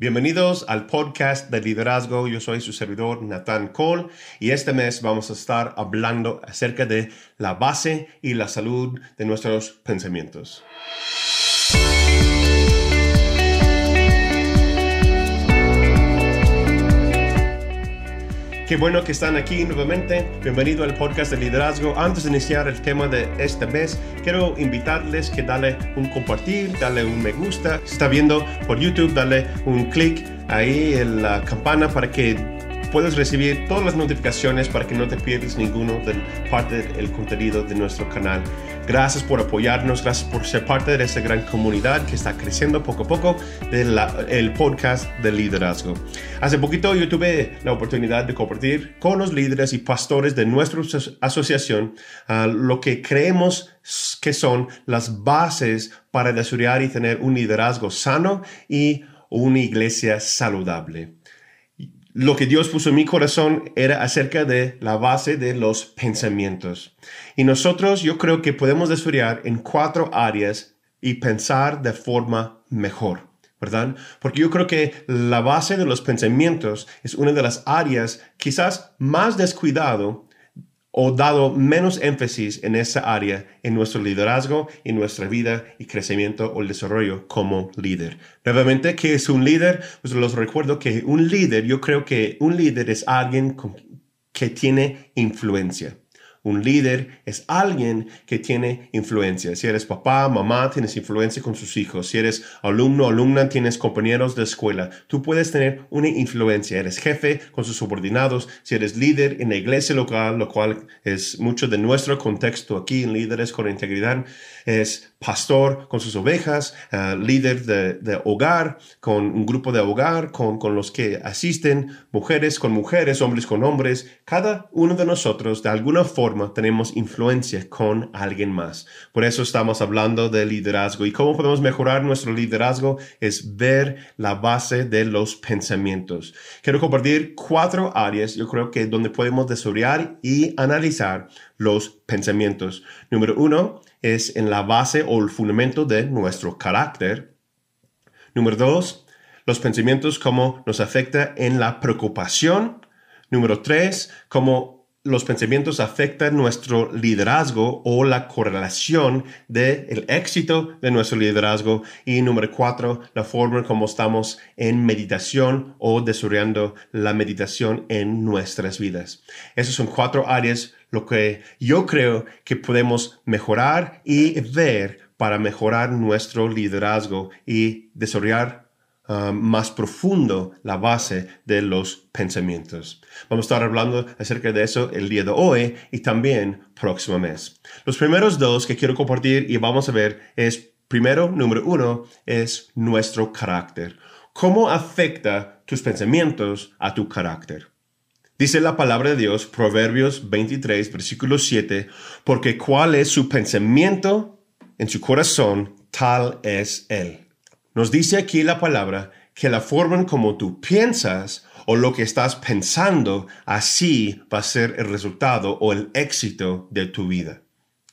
Bienvenidos al podcast de liderazgo. Yo soy su servidor Nathan Cole y este mes vamos a estar hablando acerca de la base y la salud de nuestros pensamientos. Qué bueno que están aquí nuevamente. Bienvenido al podcast de liderazgo. Antes de iniciar el tema de este mes, quiero invitarles que dale un compartir, dale un me gusta. Si está viendo por YouTube, dale un clic ahí en la campana para que puedes recibir todas las notificaciones para que no te pierdas ninguno de parte del contenido de nuestro canal. Gracias por apoyarnos, gracias por ser parte de esta gran comunidad que está creciendo poco a poco del podcast de liderazgo. Hace poquito yo tuve la oportunidad de compartir con los líderes y pastores de nuestra asociación uh, lo que creemos que son las bases para desarrollar y tener un liderazgo sano y una iglesia saludable lo que Dios puso en mi corazón era acerca de la base de los pensamientos. Y nosotros yo creo que podemos desarrollar en cuatro áreas y pensar de forma mejor. ¿verdad? Porque yo creo que la base de los pensamientos es una de las áreas quizás más descuidado o dado menos énfasis en esa área en nuestro liderazgo, en nuestra vida y crecimiento o desarrollo como líder. Nuevamente, ¿qué es un líder? Pues los recuerdo que un líder, yo creo que un líder es alguien que tiene influencia. Un líder es alguien que tiene influencia. Si eres papá, mamá, tienes influencia con sus hijos. Si eres alumno, alumna, tienes compañeros de escuela. Tú puedes tener una influencia. Eres jefe con sus subordinados. Si eres líder en la iglesia local, lo cual es mucho de nuestro contexto aquí en Líderes con Integridad, es pastor con sus ovejas, uh, líder de, de, hogar, con un grupo de hogar, con, con los que asisten, mujeres con mujeres, hombres con hombres. Cada uno de nosotros, de alguna forma, tenemos influencia con alguien más. Por eso estamos hablando de liderazgo. ¿Y cómo podemos mejorar nuestro liderazgo? Es ver la base de los pensamientos. Quiero compartir cuatro áreas, yo creo que donde podemos desarrollar y analizar los pensamientos. Número uno es en la base o el fundamento de nuestro carácter. Número dos, los pensamientos como nos afecta en la preocupación. Número tres, cómo los pensamientos afectan nuestro liderazgo o la correlación del el éxito de nuestro liderazgo. Y número cuatro, la forma como estamos en meditación o desarrollando la meditación en nuestras vidas. Esas son cuatro áreas lo que yo creo que podemos mejorar y ver para mejorar nuestro liderazgo y desarrollar uh, más profundo la base de los pensamientos. Vamos a estar hablando acerca de eso el día de hoy y también próximo mes. Los primeros dos que quiero compartir y vamos a ver es, primero, número uno, es nuestro carácter. ¿Cómo afecta tus pensamientos a tu carácter? Dice la palabra de Dios, Proverbios 23, versículo 7, porque cuál es su pensamiento en su corazón, tal es él. Nos dice aquí la palabra que la forma como tú piensas o lo que estás pensando, así va a ser el resultado o el éxito de tu vida.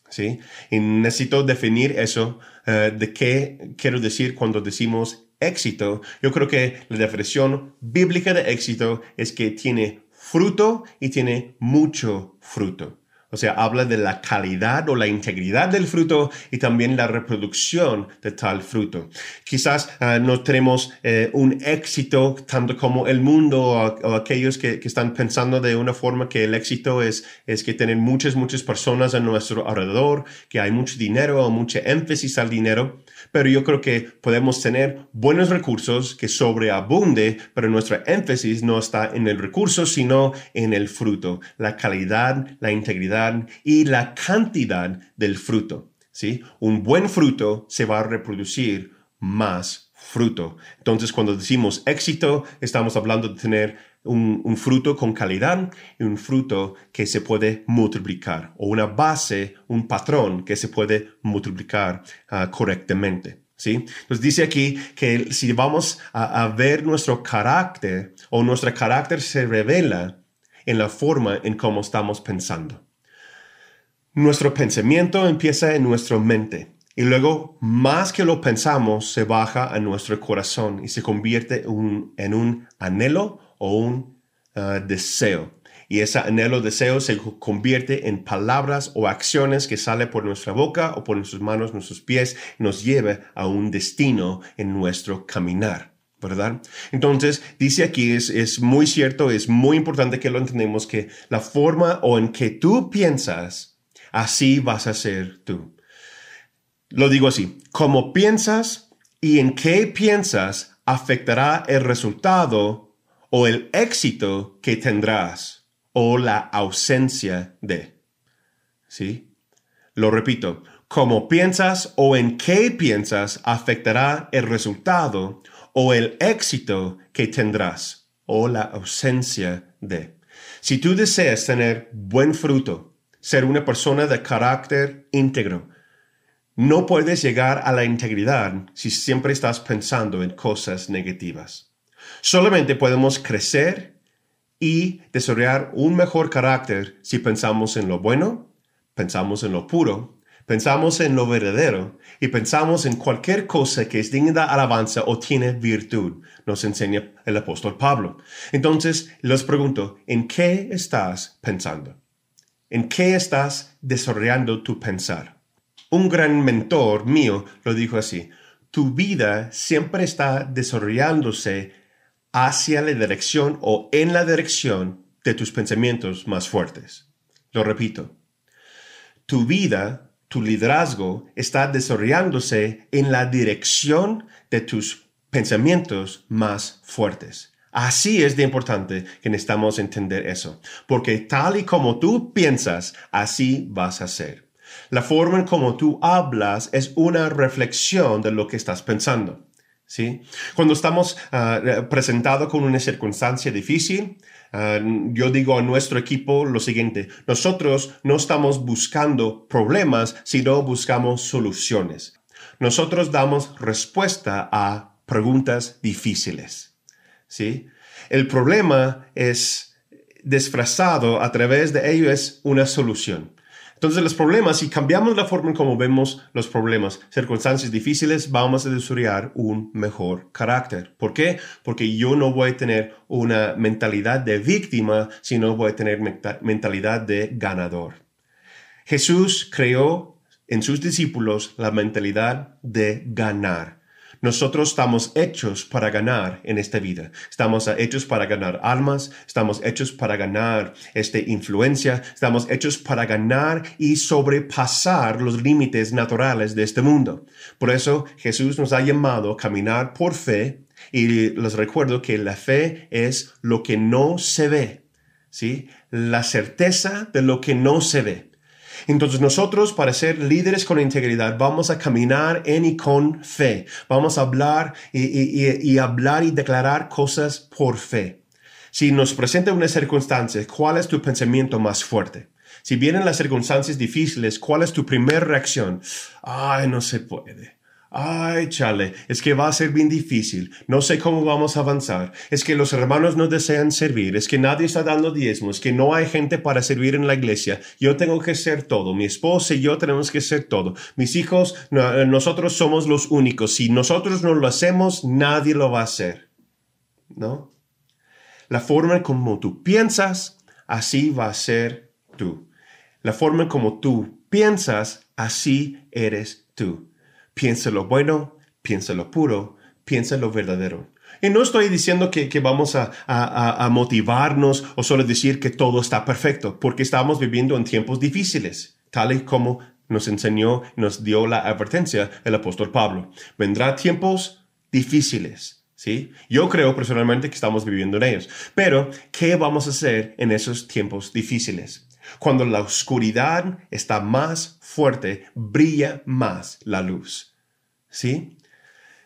¿Sí? Y necesito definir eso, eh, de qué quiero decir cuando decimos éxito. Yo creo que la definición bíblica de éxito es que tiene fruto y tiene mucho fruto. O sea, habla de la calidad o la integridad del fruto y también la reproducción de tal fruto. Quizás uh, no tenemos eh, un éxito tanto como el mundo o, aquellos que, que, están pensando de una forma que el éxito es, es que tienen muchas, muchas personas a nuestro alrededor, que hay mucho dinero o mucho énfasis al dinero pero yo creo que podemos tener buenos recursos que sobreabunde, pero nuestra énfasis no está en el recurso, sino en el fruto, la calidad, la integridad y la cantidad del fruto. ¿sí? Un buen fruto se va a reproducir más fruto. Entonces, cuando decimos éxito, estamos hablando de tener un, fruto con calidad y un fruto que se puede multiplicar o una base, un patrón que se puede multiplicar ah, correctamente. ¿Sí? Entonces dice aquí que si vamos a, a, ver nuestro carácter o nuestro carácter se revela en la forma en cómo estamos pensando. Nuestro pensamiento empieza en nuestra mente Y luego, más que lo pensamos, se baja a nuestro corazón y se convierte en un anhelo o un ah, deseo. Y ese anhelo, deseo se convierte en palabras o acciones que sale por nuestra boca o por nuestras manos, nuestros pies, y nos lleva a un destino en nuestro caminar. ¿verdad? Entonces, dice aquí, es, es muy cierto, es muy importante que lo entendemos, que la forma o en que tú piensas, así vas a ser tú. Lo digo así, como piensas y en qué piensas afectará el resultado o el éxito que tendrás o la ausencia de. ¿Sí? Lo repito, como piensas o en qué piensas afectará el resultado o el éxito que tendrás o la ausencia de. Si tú deseas tener buen fruto, ser una persona de carácter íntegro, no puedes llegar a la integridad si siempre estás pensando en cosas negativas. Solamente podemos crecer y desarrollar un mejor carácter si pensamos en lo bueno, pensamos en lo puro Pensamos en lo verdadero y pensamos en cualquier cosa que es digna de alabanza o tiene virtud, nos enseña el apóstol Pablo. Entonces, les pregunto, ¿en qué estás pensando? ¿En qué estás desarrollando tu pensar? Un gran mentor mío lo dijo así, tu vida siempre está desarrollándose hacia la dirección o en la dirección de tus pensamientos más fuertes. Lo repito, tu vida tu liderazgo está desarrollándose en la dirección de tus pensamientos más fuertes. Así es de importante que necesitamos entender eso, porque tal y como tú piensas, así vas a ser. La forma en como tú hablas es una reflexión de lo que estás pensando. ¿sí? Cuando estamos uh, presentados con una circunstancia difícil, Ah, yo digo a nuestro equipo lo siguiente, nosotros no estamos buscando problemas, sino buscamos soluciones. Nosotros damos respuesta a preguntas difíciles. ¿sí? El problema es disfrazado a través de ello es una solución. Entonces los problemas, si cambiamos la forma en cómo vemos los problemas, circunstancias difíciles, vamos a desarrollar un mejor carácter. ¿Por qué? Porque yo no voy a tener una mentalidad de víctima, sino voy a tener mentalidad de ganador. Jesús creó en sus discípulos la mentalidad de ganar. Nosotros estamos hechos para ganar en esta vida. Estamos hechos para ganar almas, estamos hechos para ganar esta influencia, estamos hechos para ganar y sobrepasar los límites naturales de este mundo. Por eso Jesús nos ha llamado a caminar por fe y les recuerdo que la fe es lo que no se ve, ¿sí? La certeza de lo que no se ve. Entonces nosotros para ser líderes con integridad vamos a caminar en y con fe. Vamos a hablar y, hablar y declarar cosas por fe. Si nos presenta una circunstancia, ¿cuál es tu pensamiento más fuerte? Si vienen las circunstancias difíciles, ¿cuál es tu primera reacción? Ay, no se puede. Ay, chale, es que va a ser bien difícil. No sé cómo vamos a avanzar. Es que los hermanos no desean servir. Es que nadie está dando diezmos. Es que no hay gente para servir en la iglesia. Yo tengo que ser todo. Mi esposa y yo tenemos que ser todo. Mis hijos, nosotros somos los únicos. Si nosotros no lo hacemos, nadie lo va a hacer. ¿No? La forma como tú piensas, así va a ser tú. La forma como tú piensas, así eres tú. Piensa lo bueno, piensa lo puro, piensa lo verdadero. Y no estoy diciendo que, vamos a, a, motivarnos o solo decir que todo está perfecto, porque estamos viviendo en tiempos difíciles, tal y como nos enseñó, nos dio la advertencia el apóstol Pablo. Vendrá tiempos difíciles, ¿sí? Yo creo personalmente que estamos viviendo en ellos. Pero, ¿qué vamos a hacer en esos tiempos difíciles? Cuando la oscuridad está más fuerte, brilla más la luz. ¿Sí?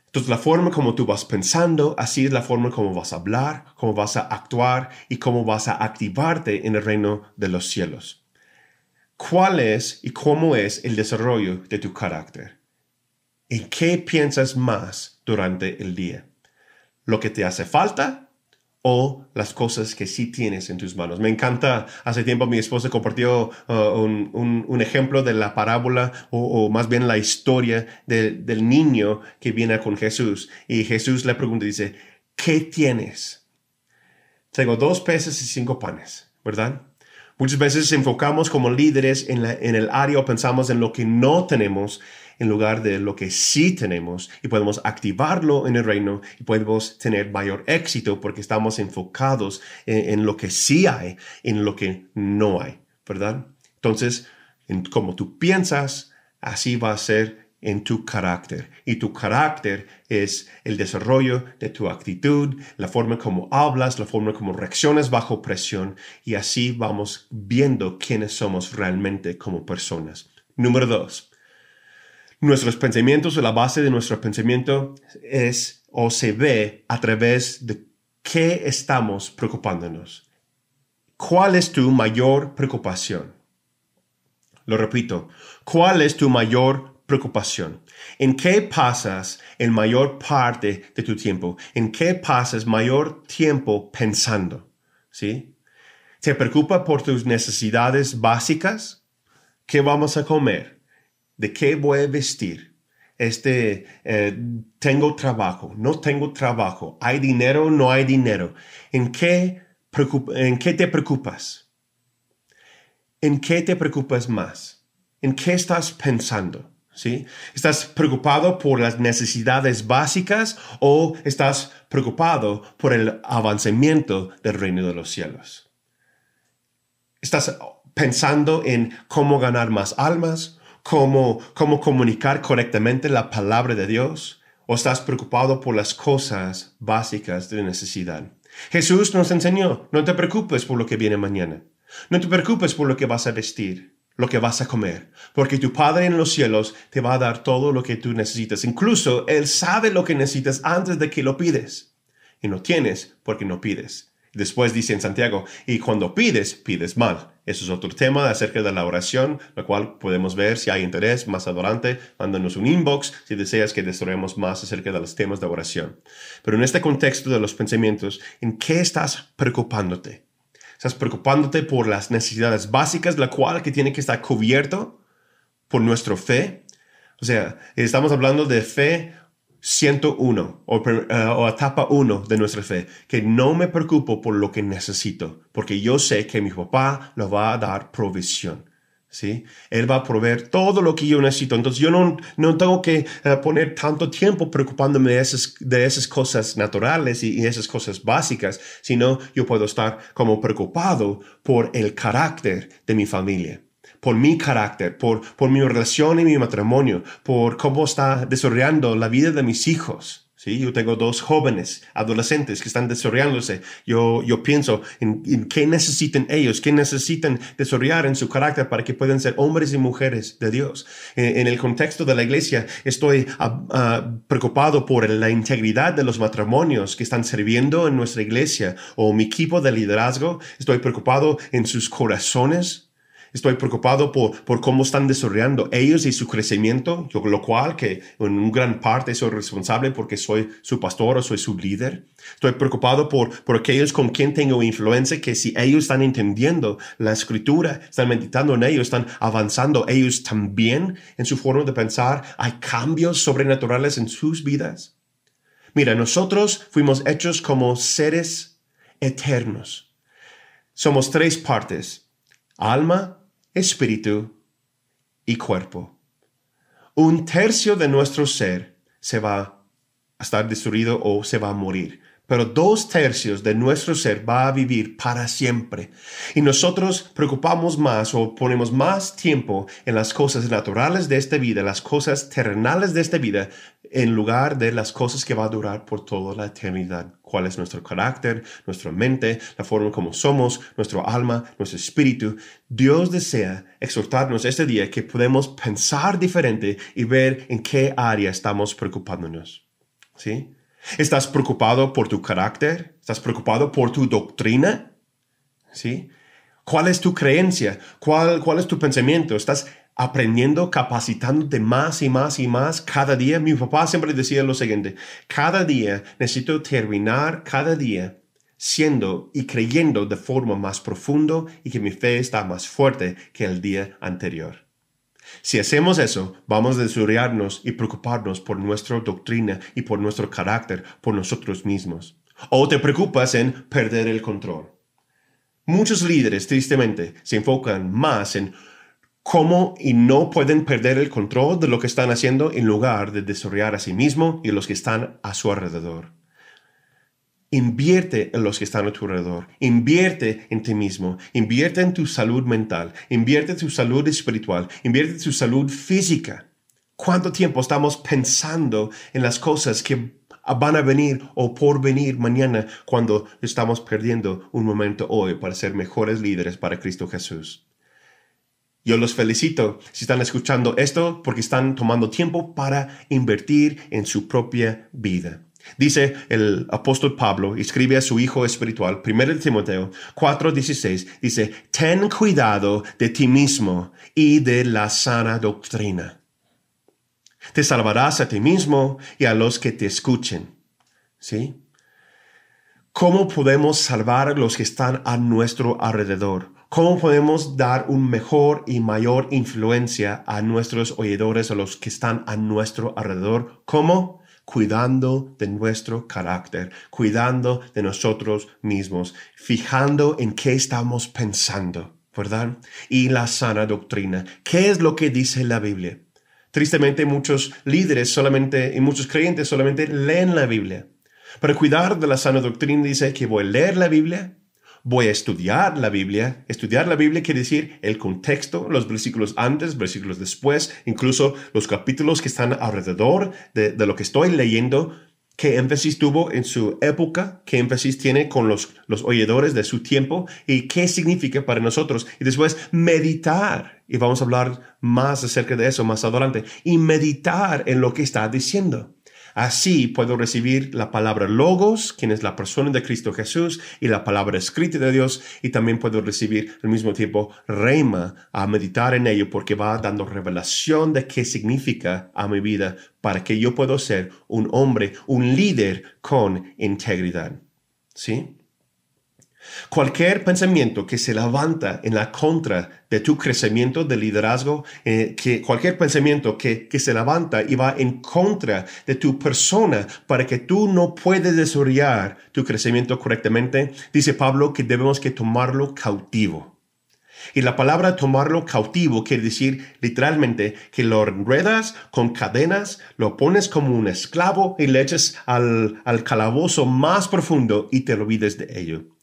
Entonces la forma como tú vas pensando, así es la forma como vas a hablar, cómo vas a actuar y cómo vas a activarte en el reino de los cielos. ¿Cuál es y cómo es el desarrollo de tu carácter? ¿En qué piensas más durante el día? ¿Lo que te hace falta o las cosas que sí tienes en tus manos. Me encanta, hace tiempo mi esposa compartió uh, un, ejemplo de la parábola o, más bien la historia del niño que viene con Jesús y Jesús le pregunta, dice, ¿qué tienes? Tengo dos peces y cinco panes, ¿verdad? Muchas veces enfocamos como líderes en, en el área o pensamos en lo que no tenemos en lugar de lo que sí tenemos y podemos activarlo en el reino y podemos tener mayor éxito porque estamos enfocados en, lo que sí hay, en lo que no hay, ¿verdad? Entonces, en, como tú piensas, así va a ser en tu carácter. Y tu carácter es el desarrollo de tu actitud, la forma como hablas, la forma como reaccionas bajo presión. Y así vamos viendo quiénes somos realmente como personas. Número dos, nuestros pensamientos o la base de nuestro pensamiento es o se ve a través de qué estamos preocupándonos. ¿Cuál es tu mayor preocupación? Lo repito, ¿cuál es tu mayor preocupación? ¿En qué pasas el mayor parte de tu tiempo? ¿En qué pasas mayor tiempo pensando? ¿Sí? ¿Te preocupa por tus necesidades básicas? ¿Qué vamos a comer? De qué voy a vestir. Este, eh, tengo trabajo, no tengo trabajo, hay dinero, no hay dinero. ¿En qué, ¿En qué te preocupas? ¿En qué te preocupas más? ¿En qué estás pensando? ¿Sí? ¿Estás preocupado por las necesidades básicas o estás preocupado por el avancamiento del reino de los cielos? ¿Estás pensando en cómo ganar más almas cómo, cómo comunicar correctamente la palabra de Dios o estás preocupado por las cosas básicas de necesidad. Jesús nos enseñó, no te preocupes por lo que viene mañana. No te preocupes por lo que vas a vestir, lo que vas a comer, porque tu Padre en los cielos te va a dar todo lo que tú necesitas. Incluso Él sabe lo que necesitas antes de que lo pides. Y no tienes porque no pides. Después dice en Santiago, y cuando pides, pides mal. Eso es otro tema acerca de la oración, lo cual podemos ver si hay interés más adelante. Mándanos un inbox si deseas que desarrollemos más acerca de los temas de oración. Pero en este contexto de los pensamientos, ¿en qué estás preocupándote? ¿Estás preocupándote por las necesidades básicas, la cual que tiene que estar cubierto por nuestra fe? O sea, estamos hablando de fe 101 o, eh, o, etapa 1 de nuestra fe, que no me preocupo por lo que necesito, porque yo sé que mi papá lo va a dar provisión. ¿Sí? Él va a proveer todo lo que yo necesito. Entonces yo no, no tengo que eh, poner tanto tiempo preocupándome de esas, de esas cosas naturales y, y, esas cosas básicas, sino yo puedo estar como preocupado por el carácter de mi familia por mi carácter, por, por mi relación y mi matrimonio, por cómo está desarrollando la vida de mis hijos. Sí, yo tengo dos jóvenes, adolescentes que están desarrollándose. Yo, yo pienso en, qué necesitan ellos, qué necesitan desarrollar en su carácter para que puedan ser hombres y mujeres de Dios. En, el contexto de la iglesia, estoy ah, preocupado por la integridad de los matrimonios que están sirviendo en nuestra iglesia o mi equipo de liderazgo. Estoy preocupado en sus corazones, Estoy preocupado por, por cómo están desarrollando ellos y su crecimiento, yo, lo cual que en gran parte soy responsable porque soy su pastor o soy su líder. Estoy preocupado por, por aquellos con quien tengo influencia, que si ellos están entendiendo la escritura, están meditando en ello, están avanzando ellos también en su forma de pensar, hay cambios sobrenaturales en sus vidas. Mira, nosotros fuimos hechos como seres eternos. Somos tres partes, alma, espíritu y cuerpo. Un tercio de nuestro ser se va a estar destruido o se va a morir pero dos tercios de nuestro ser va a vivir para siempre. Y nosotros preocupamos más o ponemos más tiempo en las cosas naturales de esta vida, las cosas terrenales de esta vida, en lugar de las cosas que va a durar por toda la eternidad. ¿Cuál es nuestro carácter, nuestra mente, la forma como somos, nuestro alma, nuestro espíritu? Dios desea exhortarnos este día que podemos pensar diferente y ver en qué área estamos preocupándonos. ¿Sí? ¿Estás preocupado por tu carácter? ¿Estás preocupado por tu doctrina? ¿Sí? ¿Cuál es tu creencia? ¿Cuál, cuál es tu pensamiento? ¿Estás aprendiendo, capacitándote más y más y más cada día? Mi papá siempre decía lo siguiente, cada día necesito terminar cada día siendo y creyendo de forma más profunda y que mi fe está más fuerte que el día anterior. Si hacemos eso, vamos a desarrollarnos y preocuparnos por nuestra doctrina y por nuestro carácter, por nosotros mismos. O te preocupas en perder el control. Muchos líderes, tristemente, se enfocan más en cómo y no pueden perder el control de lo que están haciendo en lugar de desarrollar a sí mismo y a los que están a su alrededor. Invierte en los que están a tu alrededor. Invierte en ti mismo. Invierte en tu salud mental. Invierte en tu salud espiritual. Invierte en tu salud física. ¿Cuánto tiempo estamos pensando en las cosas que van a venir o por venir mañana cuando estamos perdiendo un momento hoy para ser mejores líderes para Cristo Jesús? Yo los felicito si están escuchando esto porque están tomando tiempo para invertir en su propia vida. Dice el apóstol Pablo, escribe a su hijo espiritual, 1 Timoteo 4:16, dice, ten cuidado de ti mismo y de la sana doctrina. Te salvarás a ti mismo y a los que te escuchen. ¿Sí? ¿Cómo podemos salvar a los que están a nuestro alrededor? ¿Cómo podemos dar un mejor y mayor influencia a nuestros oidores, a los que están a nuestro alrededor? ¿Cómo? Cuidando de nuestro carácter, cuidando de nosotros mismos, fijando en qué estamos pensando, ¿verdad? Y la sana doctrina. ¿Qué es lo que dice la Biblia? Tristemente muchos líderes solamente y muchos creyentes solamente leen la Biblia. Para cuidar de la sana doctrina dice que voy a leer la Biblia, voy a estudiar la Biblia. Estudiar la Biblia quiere decir el contexto, los versículos antes, versículos después, incluso los capítulos que están alrededor de, lo que estoy leyendo, qué énfasis tuvo en su época, qué énfasis tiene con los, los oidores de su tiempo y qué significa para nosotros. Y después meditar, y vamos a hablar más acerca de eso más adelante, y meditar en lo que está diciendo. Así puedo recibir la palabra logos, quien es la persona de Cristo Jesús, y la palabra escrita de Dios, y también puedo recibir al mismo tiempo reima a meditar en ello porque va dando revelación de qué significa a mi vida para que yo pueda ser un hombre, un líder con integridad. ¿Sí? Cualquier pensamiento que se levanta en la contra de tu crecimiento de liderazgo, eh, que cualquier pensamiento que, que se levanta y va en contra de tu persona para que tú no puedas desarrollar tu crecimiento correctamente, dice Pablo que debemos que tomarlo cautivo. Y la palabra tomarlo cautivo quiere decir literalmente que lo enredas con cadenas, lo pones como un esclavo y le echas al, al calabozo más profundo y te olvides de ello.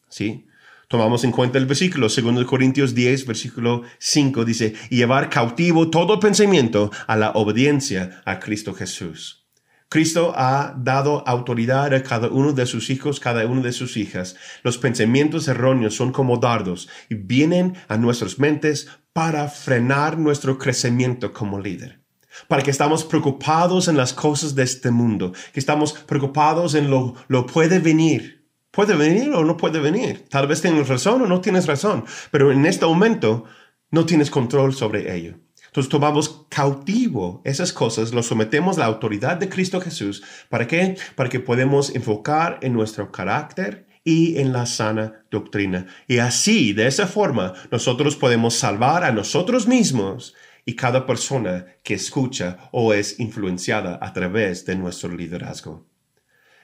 Tomamos en cuenta el versículo, 2 Corintios 10, versículo 5, dice, y llevar cautivo todo pensamiento a la obediencia a Cristo Jesús. Cristo ha dado autoridad a cada uno de sus hijos, cada una de sus hijas. Los pensamientos erróneos son como dardos y vienen a nuestras mentes para frenar nuestro crecimiento como líder. Para que estamos preocupados en las cosas de este mundo, que estamos preocupados en lo, lo puede venir, Puede venir o no puede venir. Tal vez tienes razón o no tienes razón, pero en este momento no tienes control sobre ello. Entonces tomamos cautivo esas cosas, lo sometemos a la autoridad de Cristo Jesús. ¿Para qué? Para que podamos enfocar en nuestro carácter y en la sana doctrina. Y así, de esa forma, nosotros podemos salvar a nosotros mismos y cada persona que escucha o es influenciada a través de nuestro liderazgo.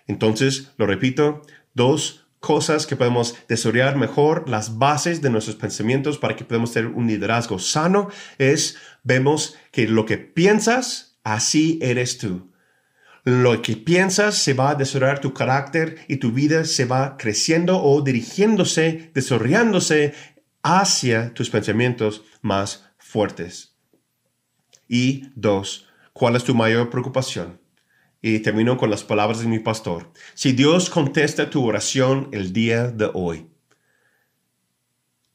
Entonces, lo repito, dos cosas que podemos desarrollar mejor, las bases de nuestros pensamientos para que podamos tener un liderazgo sano, es, vemos que lo que piensas, así eres tú. Lo que piensas se va a desarrollar tu carácter y tu vida se va creciendo o dirigiéndose, desarrollándose hacia tus pensamientos más fuertes. Y dos, ¿cuál es tu mayor preocupación? Y termino con las palabras de mi pastor. Si Dios contesta tu oración el día de hoy,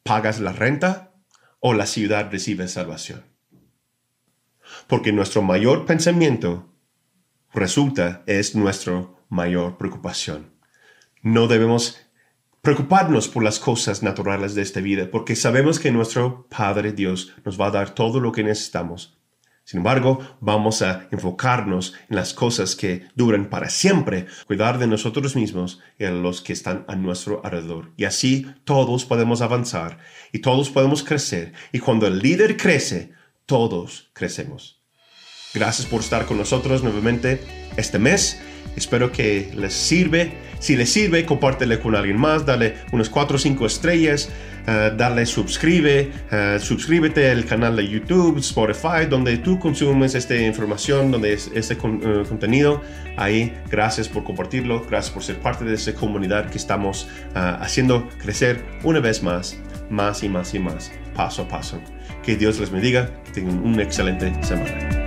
¿pagas la renta o la ciudad recibe salvación? Porque nuestro mayor pensamiento resulta es nuestra mayor preocupación. No debemos preocuparnos por las cosas naturales de esta vida, porque sabemos que nuestro Padre Dios nos va a dar todo lo que necesitamos Sin embargo, vamos a enfocarnos en las cosas que duran para siempre, cuidar de nosotros mismos y de los que están a nuestro alrededor. Y así todos podemos avanzar y todos podemos crecer. Y cuando el líder crece, todos crecemos. Gracias por estar con nosotros nuevamente este mes. Espero que les sirve. Si les sirve, compártelo con alguien más, dale unas 4 o 5 estrellas, uh, dale suscribe, uh, suscríbete al canal de YouTube, Spotify, donde tú consumes esta información, donde es este con, uh, contenido. Ahí, gracias por compartirlo, gracias por ser parte de esta comunidad que estamos haciendo crecer una vez más, más y más y más, paso a paso. Que Dios les bendiga, tengan una excelente semana.